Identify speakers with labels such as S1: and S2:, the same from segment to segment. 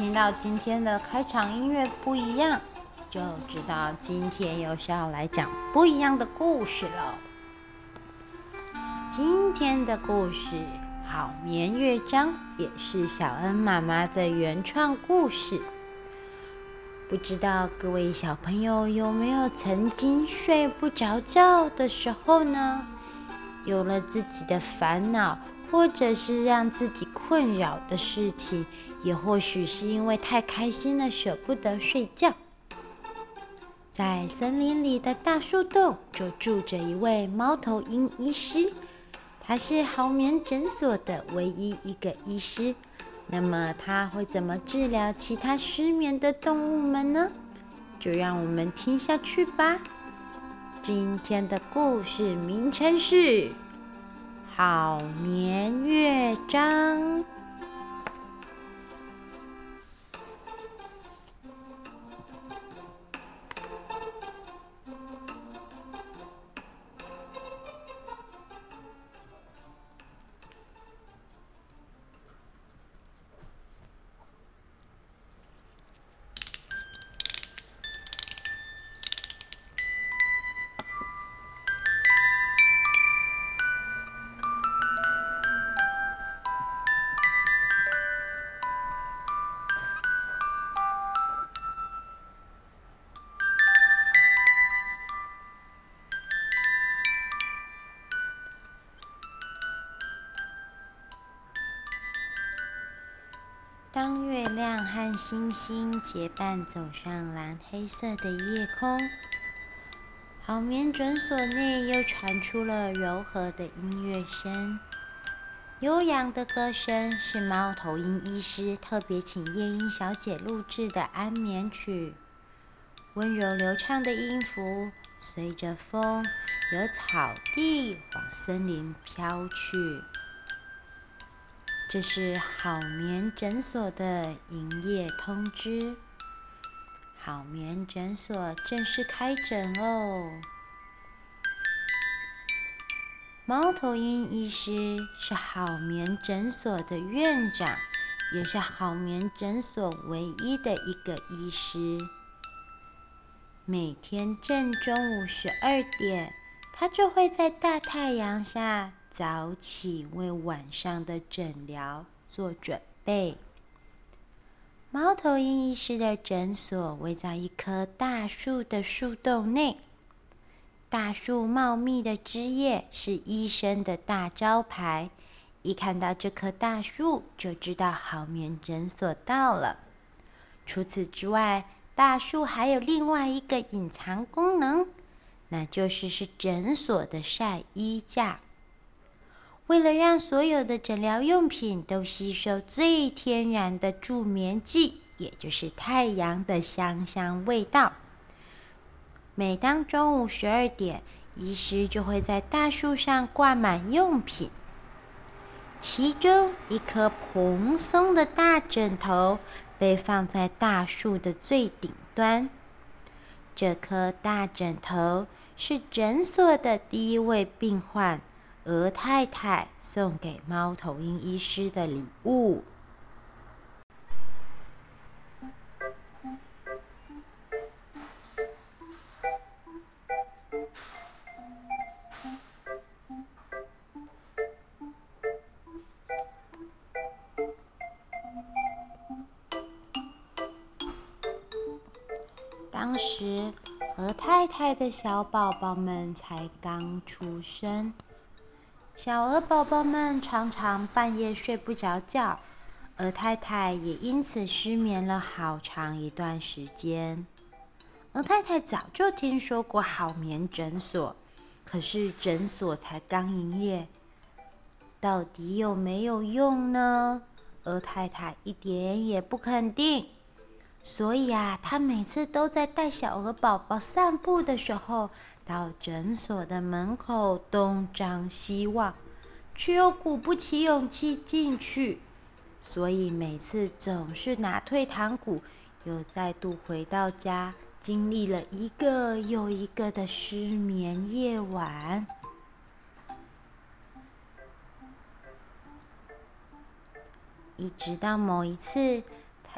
S1: 听到今天的开场音乐不一样，就知道今天又是要来讲不一样的故事了。今天的故事《好眠乐章》也是小恩妈妈的原创故事。不知道各位小朋友有没有曾经睡不着觉的时候呢？有了自己的烦恼，或者是让自己困扰的事情，也或许是因为太开心了，舍不得睡觉。在森林里的大树洞，就住着一位猫头鹰医师，他是好眠诊所的唯一一个医师。那么他会怎么治疗其他失眠的动物们呢？就让我们听下去吧。今天的故事名称是《好眠乐章》。月亮和星星结伴走上蓝黑色的夜空，好眠诊所内又传出了柔和的音乐声。悠扬的歌声是猫头鹰医师特别请夜莺小姐录制的安眠曲，温柔流畅的音符随着风由草地往森林飘去。这是好眠诊所的营业通知。好眠诊所正式开诊哦。猫头鹰医师是好眠诊所的院长，也是好眠诊所唯一的一个医师。每天正中午十二点，他就会在大太阳下。早起为晚上的诊疗做准备。猫头鹰医师的诊所位在一棵大树的树洞内，大树茂密的枝叶是医生的大招牌。一看到这棵大树，就知道好眠诊所到了。除此之外，大树还有另外一个隐藏功能，那就是是诊所的晒衣架。为了让所有的诊疗用品都吸收最天然的助眠剂，也就是太阳的香香味道，每当中午十二点，医师就会在大树上挂满用品。其中一颗蓬松的大枕头被放在大树的最顶端。这颗大枕头是诊所的第一位病患。鹅太太送给猫头鹰医师的礼物。当时，鹅太太的小宝宝们才刚出生。小鹅宝宝们常常半夜睡不着觉，鹅太太也因此失眠了好长一段时间。鹅太太早就听说过好眠诊所，可是诊所才刚营业，到底有没有用呢？鹅太太一点也不肯定。所以啊，她每次都在带小鹅宝宝散步的时候，到诊所的门口东张西望，却又鼓不起勇气进去，所以每次总是拿退堂鼓，又再度回到家，经历了一个又一个的失眠夜晚。一直到某一次，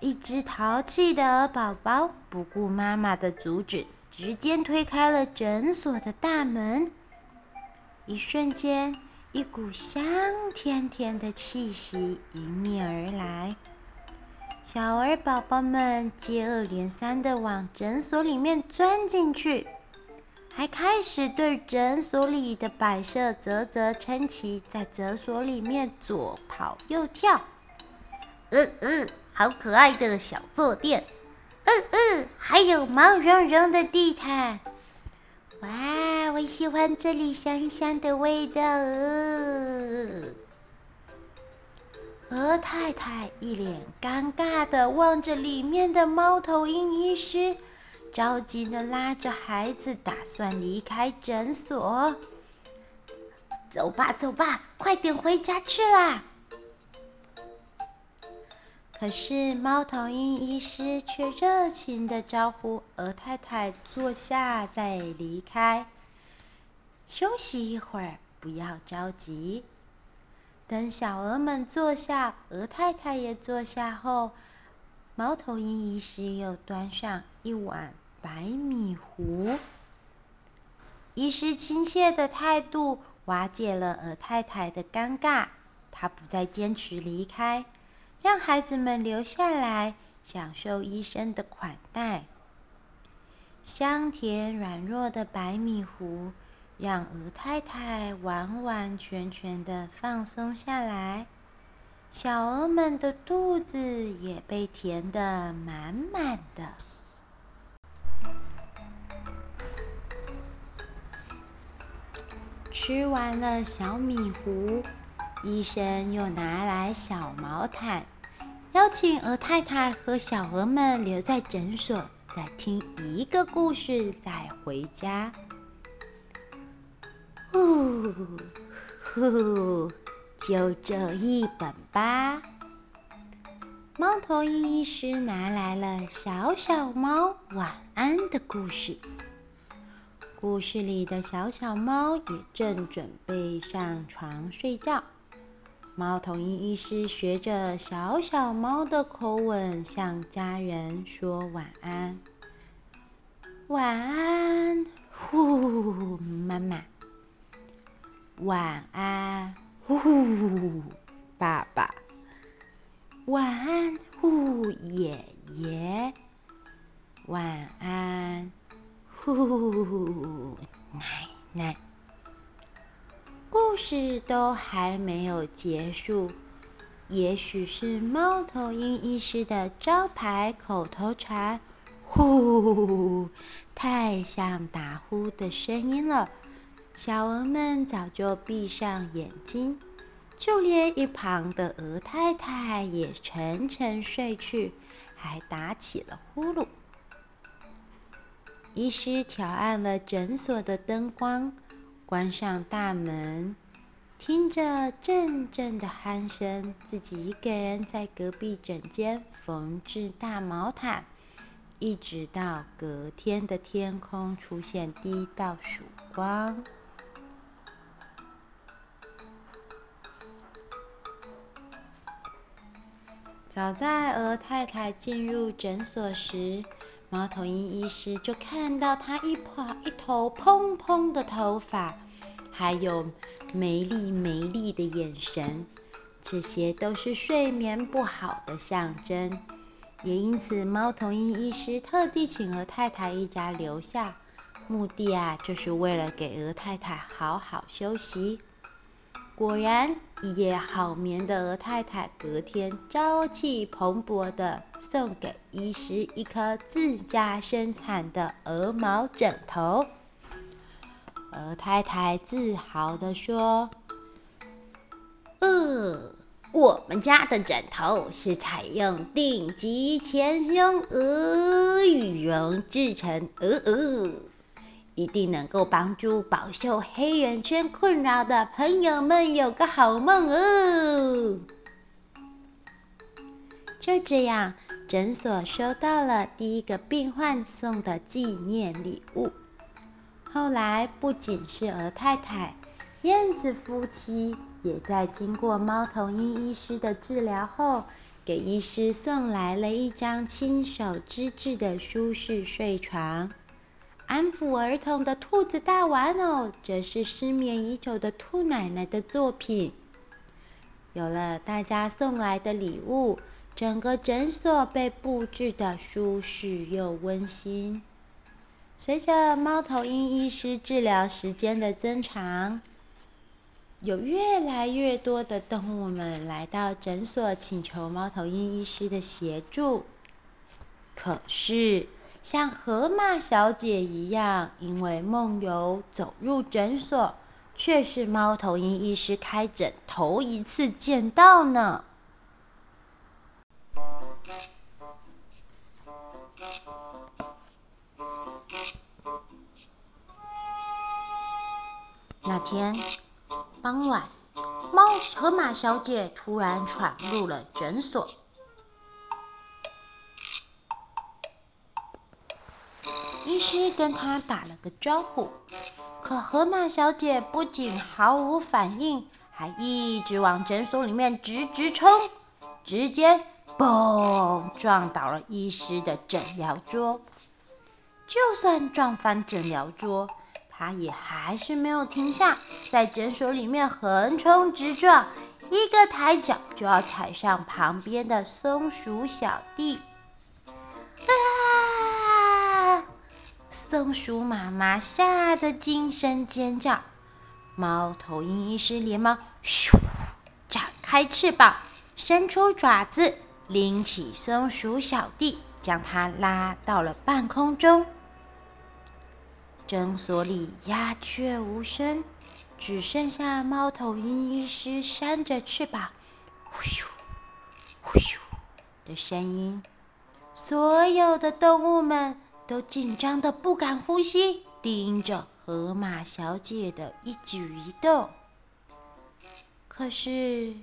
S1: 一只淘气的宝宝不顾妈妈的阻止，直接推开了诊所的大门。一瞬间，一股香甜甜的气息迎面而来。小儿宝宝们接二连三地往诊所里面钻进去。还开始对诊所里的摆设啧啧称奇，在诊所里面左跑右跳。嗯嗯，好可爱的小坐垫。嗯嗯，还有毛茸茸的地毯。哇，我喜欢这里香香的味道。鹅、太太一脸尴尬的望着里面的猫头鹰医师。着急的拉着孩子，打算离开诊所。走吧，走吧，快点回家去啦！可是猫头鹰医师却热情地招呼鹅太太坐下，再离开。休息一会儿，不要着急。等小鹅们坐下，鹅太太也坐下后，猫头鹰医师又端上一碗。白米糊，医师亲切的态度瓦解了鹅太太的尴尬。她不再坚持离开，让孩子们留下来享受医生的款待。香甜软糯的白米糊让鹅太太完完全全的放松下来，小鹅们的肚子也被填得满满的。吃完了小米糊，医生又拿来小毛毯，邀请鹅太太和小鹅们留在诊所，再听一个故事，再回家。呼呼，就这一本吧。猫头鹰医师拿来了《小小猫晚安》的故事。故事里的小小猫也正准备上床睡觉。猫头鹰医师学着小小猫的口吻向家人说晚安：“晚安，呼，妈妈。晚安，呼，爸爸。晚安，呼，爷爷。晚安。”呼呼呼！奶奶，故事都还没有结束。也许是猫头鹰医师的招牌口头禅“呼”太像打呼的声音了。小鹅们早就闭上眼睛，就连一旁的鹅太太也沉沉睡去，还打起了呼噜。医师调暗了诊所的灯光，关上大门，听着阵阵的鼾声，自己一个人在隔壁诊间缝制大毛毯，一直到隔天的天空出现第一道曙光。早在鹅太太进入诊所时，猫头鹰医师就看到她一把一头蓬蓬的头发，还有没力没力的眼神，这些都是睡眠不好的象征。也因此，猫头鹰医师特地请鹅太太一家留下，目的啊，就是为了给鹅太太好好休息。果然，一夜好眠的鹅太太隔天朝气蓬勃地送给医师一颗自家生产的鹅毛枕头。鹅太太自豪地说：“呃，我们家的枕头是采用顶级前胸鹅羽绒制成，呃呃。”一定能够帮助饱受黑眼圈困扰的朋友们有个好梦哦！就这样，诊所收到了第一个病患送的纪念礼物。后来，不仅是鹅太太、燕子夫妻，也在经过猫头鹰医师的治疗后，给医师送来了一张亲手织制的舒适睡床。安抚儿童的兔子大玩偶，则是失眠已久的兔奶奶的作品。有了大家送来的礼物，整个诊所被布置得舒适又温馨。随着猫头鹰医师治疗时间的增长，有越来越多的动物们来到诊所，请求猫头鹰医师的协助。可是，像河马小姐一样，因为梦游走入诊所，却是猫头鹰医师开诊头一次见到呢。那天傍晚，猫河马小姐突然闯入了诊所。医师跟他打了个招呼，可河马小姐不仅毫无反应，还一直往诊所里面直直冲，直接嘣撞倒了医师的诊疗桌。就算撞翻诊疗桌，她也还是没有停下，在诊所里面横冲直撞，一个抬脚就要踩上旁边的松鼠小弟。啊松鼠妈妈吓得惊声尖叫，猫头鹰医师连忙咻展开翅膀，伸出爪子，拎起松鼠小弟，将它拉到了半空中。诊所里鸦雀无声，只剩下猫头鹰医师扇着翅膀，呼咻呼咻的声音。所有的动物们。都紧张得不敢呼吸，盯着河马小姐的一举一动。可是，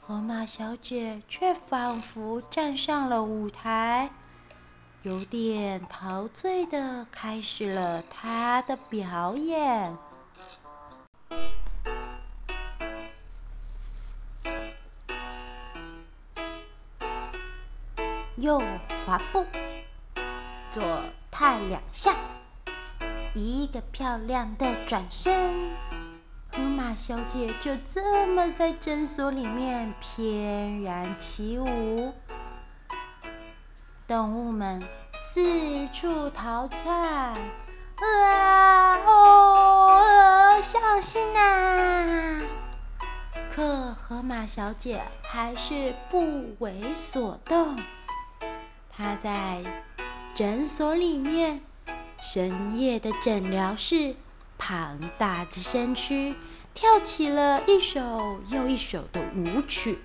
S1: 河马小姐却仿佛站上了舞台，有点陶醉的开始了他的表演。右滑步。左踏两下，一个漂亮的转身，河马小姐就这么在诊所里面翩然起舞。动物们四处逃窜，啊哦啊，小心呐！可河马小姐还是不为所动，她在。诊所里面，深夜的诊疗室，庞大的身躯跳起了一首又一首的舞曲。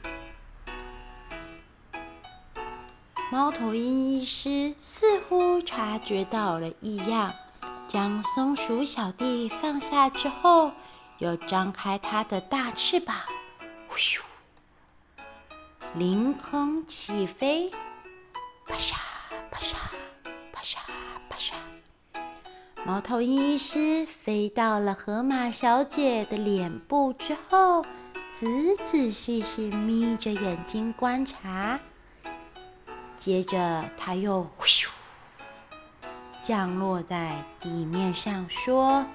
S1: 猫头鹰医师似乎察觉到了异样，将松鼠小弟放下之后，又张开它的大翅膀，呼咻，凌空起飞，啪嚓啪嚓。猫头鹰医师飞到了河马小姐的脸部之后，仔仔细细眯着眼睛观察。接着，他又咻降落在地面上，说：“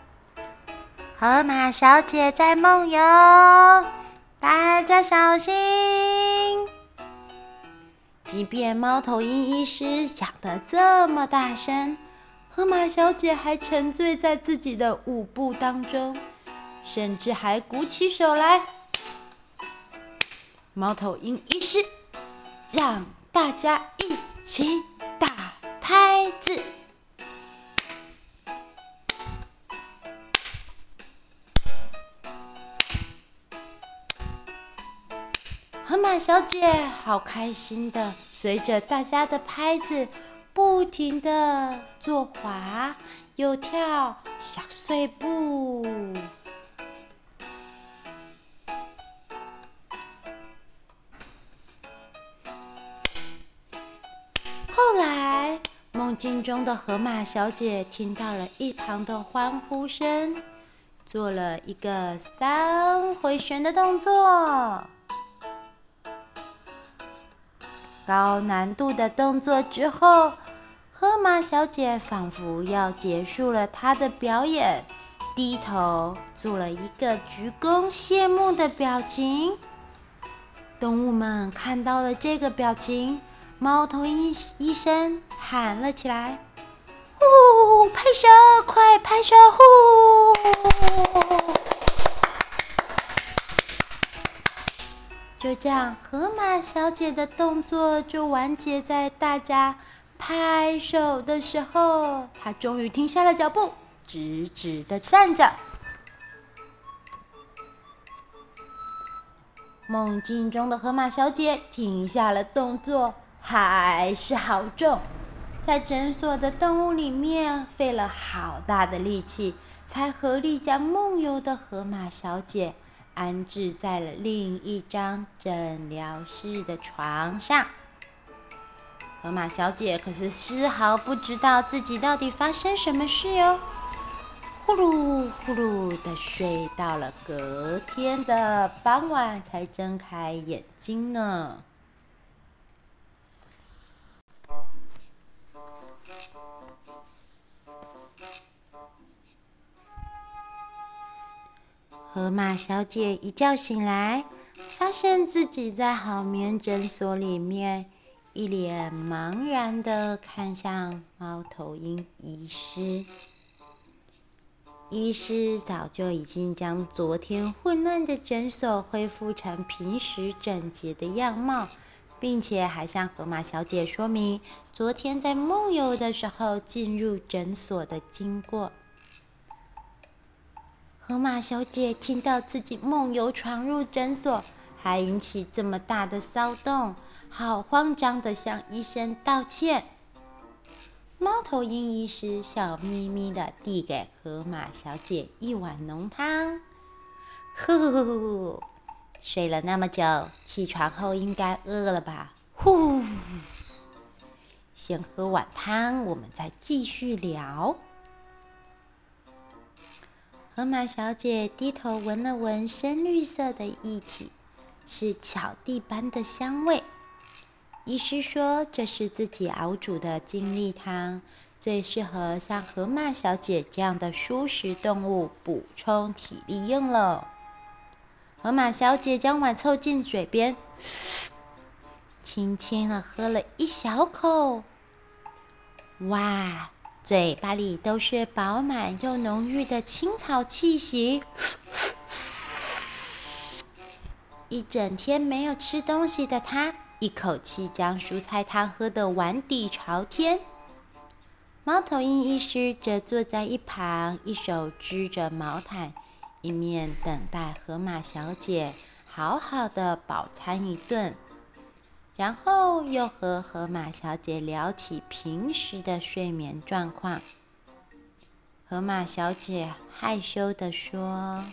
S1: 河马小姐在梦游，大家小心！”即便猫头鹰医师讲得这么大声。河马小姐还沉醉在自己的舞步当中，甚至还鼓起手来。猫头鹰医师，让大家一起打拍子。河马小姐好开心的，随着大家的拍子。不停的左滑右跳小碎步。镜中的河马小姐听到了一旁的欢呼声，做了一个三回旋的动作。高难度的动作之后，河马小姐仿佛要结束了她的表演，低头做了一个鞠躬谢幕的表情。动物们看到了这个表情，猫头鹰医生喊了起来：“呼，拍手，快拍手！”呼。就这样，河马小姐的动作就完结在大家拍手的时候。她终于停下了脚步，直直的站着。梦境中的河马小姐停下了动作，还是好重，在诊所的动物里面费了好大的力气，才合力将梦游的河马小姐。安置在了另一张诊疗室的床上。河马小姐可是丝毫不知道自己到底发生什么事哟，呼噜呼噜的睡到了隔天的傍晚才睁开眼睛呢。河马小姐一觉醒来，发现自己在好眠诊所里面，一脸茫然地看向猫头鹰医师。医师早就已经将昨天混乱的诊所恢复成平时整洁的样貌，并且还向河马小姐说明昨天在梦游的时候进入诊所的经过。河马小姐听到自己梦游闯入诊所，还引起这么大的骚动，好慌张地向医生道歉。猫头鹰医师笑眯眯地递给河马小姐一碗浓汤。呼呼呼呼，睡了那么久，起床后应该饿了吧？呼，先喝碗汤，我们再继续聊。河马小姐低头闻了闻深绿色的液体，是巧地般的香味。医师说这是自己熬煮的精力汤，最适合像河马小姐这样的舒食动物补充体力用了。河马小姐将碗凑近嘴边，轻轻地喝了一小口。哇！嘴巴里都是饱满又浓郁的青草气息。一整天没有吃东西的他，一口气将蔬菜汤喝得碗底朝天。猫头鹰医师则坐在一旁，一手织着毛毯，一面等待河马小姐好好的饱餐一顿。然后又和河马小姐聊起平时的睡眠状况。河马小姐害羞地说：“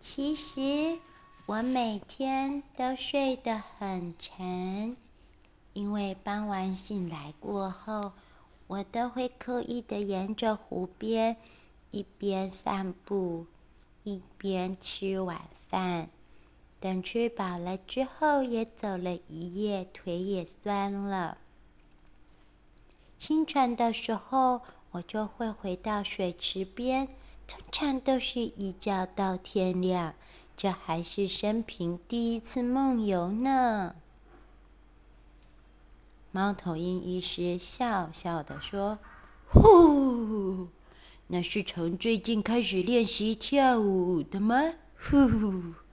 S1: 其实我每天都睡得很沉，因为傍晚醒来过后，我都会刻意地沿着湖边一边散步，一边吃晚饭。”等吃饱了之后，也走了一夜，腿也酸了。清晨的时候，我就会回到水池边，通常都是一觉到天亮。这还是生平第一次梦游呢。猫头鹰医师笑笑地说：“呼，那是从最近开始练习跳舞的吗？”呼。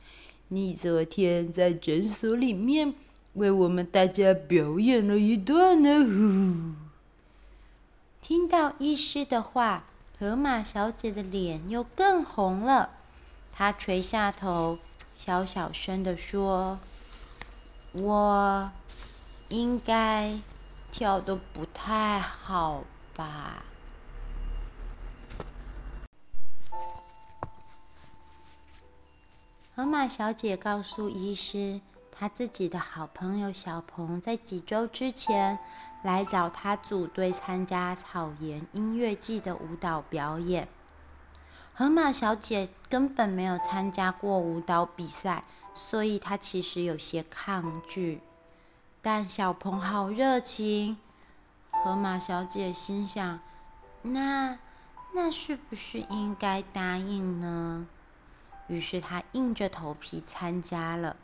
S1: 你昨天在诊所里面为我们大家表演了一段呢。呼！听到医师的话，河马小姐的脸又更红了。她垂下头，小小声地说：“我应该跳得不太好吧？”河马小姐告诉医师，她自己的好朋友小鹏在几周之前来找她组队参加草原音乐季的舞蹈表演。河马小姐根本没有参加过舞蹈比赛，所以她其实有些抗拒。但小鹏好热情，河马小姐心想：那那是不是应该答应呢？于是他硬着头皮参加了。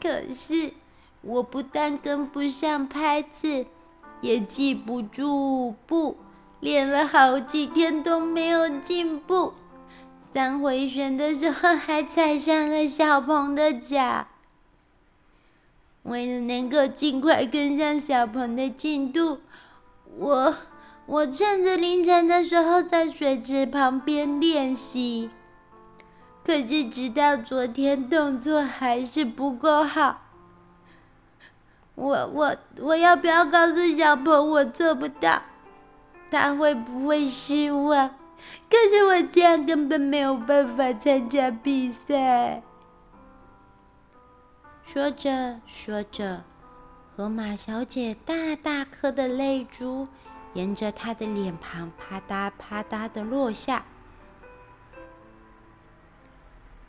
S1: 可是我不但跟不上拍子，也记不住步，练了好几天都没有进步。三回旋的时候还踩上了小鹏的脚。为了能够尽快跟上小鹏的进度，我我趁着凌晨的时候在水池旁边练习。可是直到昨天，动作还是不够好。我我我要不要告诉小鹏我做不到？他会不会失望？可是我这样根本没有办法参加比赛。说着说着，河马小姐大大颗的泪珠沿着她的脸庞啪嗒啪嗒的落下。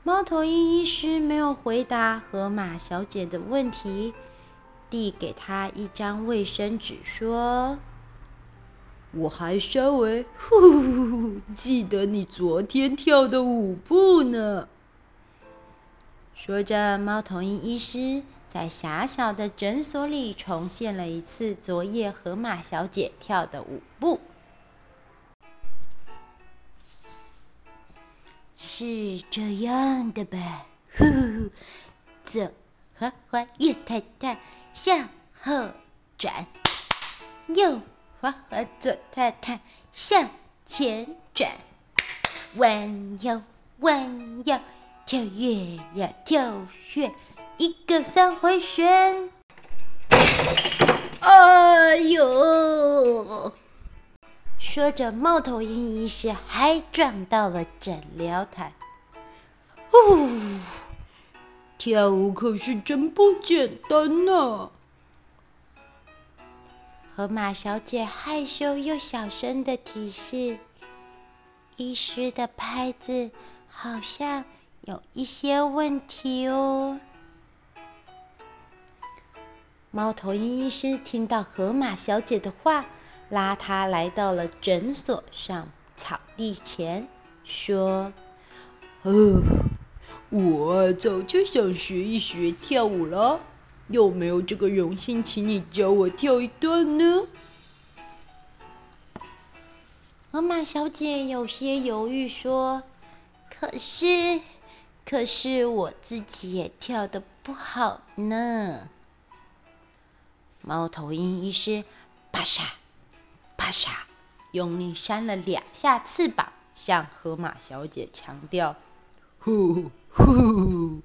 S1: 猫头鹰医师没有回答河马小姐的问题。递给她一张卫生纸，说：“我还稍微呼呼呼记得你昨天跳的舞步呢。”说着，猫头鹰医师在狭小的诊所里重现了一次昨夜河马小姐跳的舞步。是这样的吧？呼呼呼，走，滑滑越太太。向后转，右滑滑左太太向前转，弯腰弯腰跳跃呀跳跃，一个三回旋。哎呦！说着，猫头鹰医师还撞到了诊疗台。呼！跳舞可是真不简单呢。河马小姐害羞又小声的提示：“医师的拍子好像有一些问题哦。”猫头鹰医师听到河马小姐的话，拉他来到了诊所上草地前，说：“哦。”我早就想学一学跳舞了，有没有这个荣幸，请你教我跳一段呢？河马小姐有些犹豫说：“可是，可是我自己也跳的不好呢。”猫头鹰医师啪嚓啪嚓用力扇了两下翅膀，向河马小姐强调：“呼。”呼，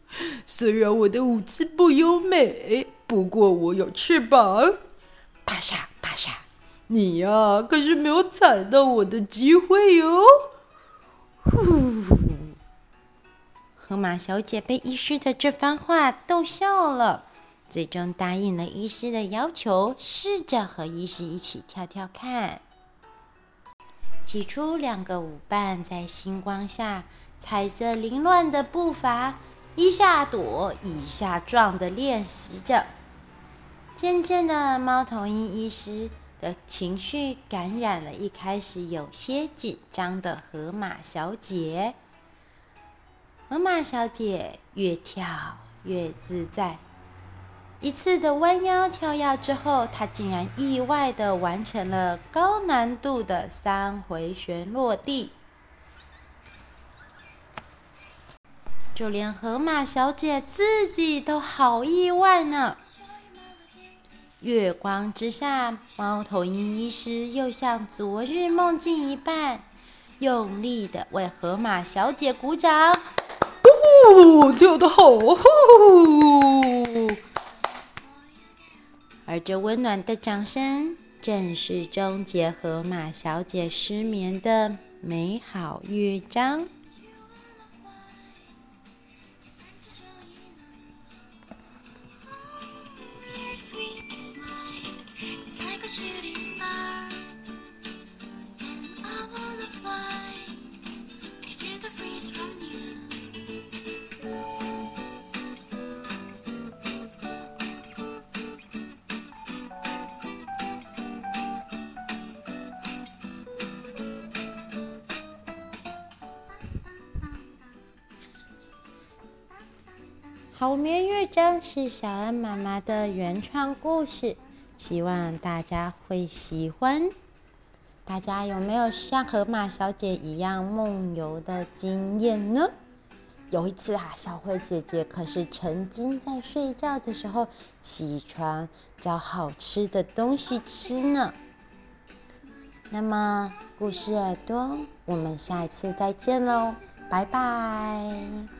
S1: 虽然我的舞姿不优美，不过我有翅膀。啪嚓啪嚓，你呀可是没有踩到我的机会哟。呼，河马小姐被医师的这番话逗笑了，最终答应了医师的要求，试着和医师一起跳跳看。起初，两个舞伴在星光下。踩着凌乱的步伐，一下躲，一下撞的练习着。渐渐的，猫头鹰医师的情绪感染了一开始有些紧张的河马小姐。河马小姐越跳越自在。一次的弯腰跳跃之后，他竟然意外的完成了高难度的三回旋落地。就连河马小姐自己都好意外呢。月光之下，猫头鹰医师又像昨日梦境一般，用力的为河马小姐鼓掌。哦，跳得好！而这温暖的掌声，正是终结河马小姐失眠的美好乐章。好眠乐章是小恩妈妈的原创故事，希望大家会喜欢。大家有没有像河马小姐一样梦游的经验呢？有一次啊，小慧姐姐可是曾经在睡觉的时候起床找好吃的东西吃呢。那么，故事耳朵，我们下一次再见喽，拜拜。